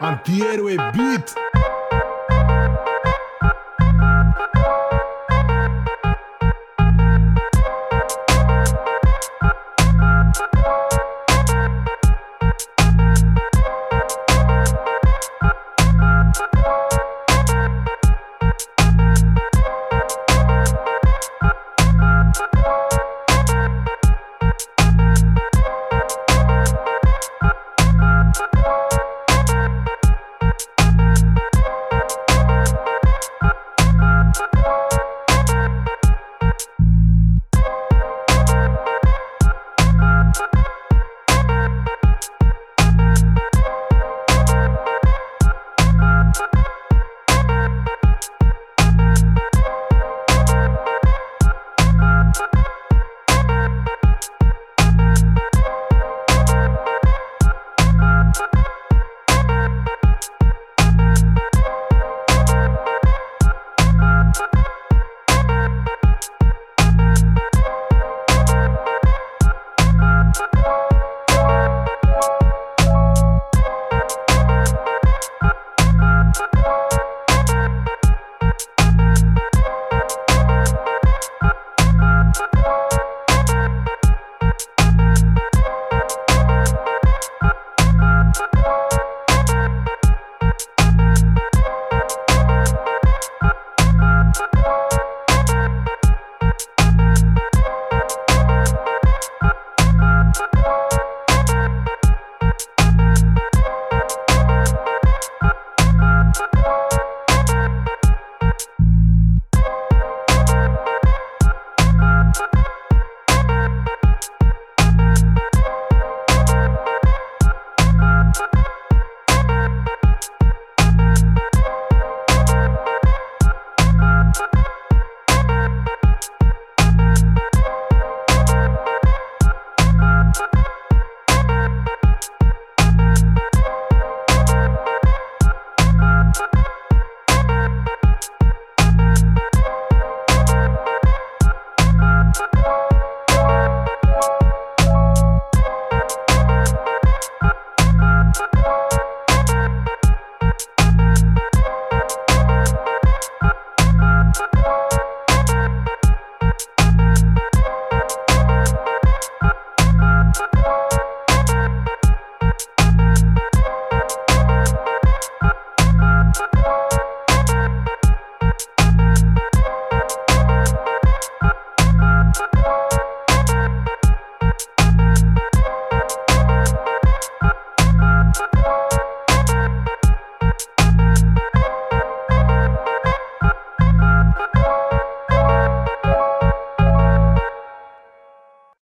Antiero e beat.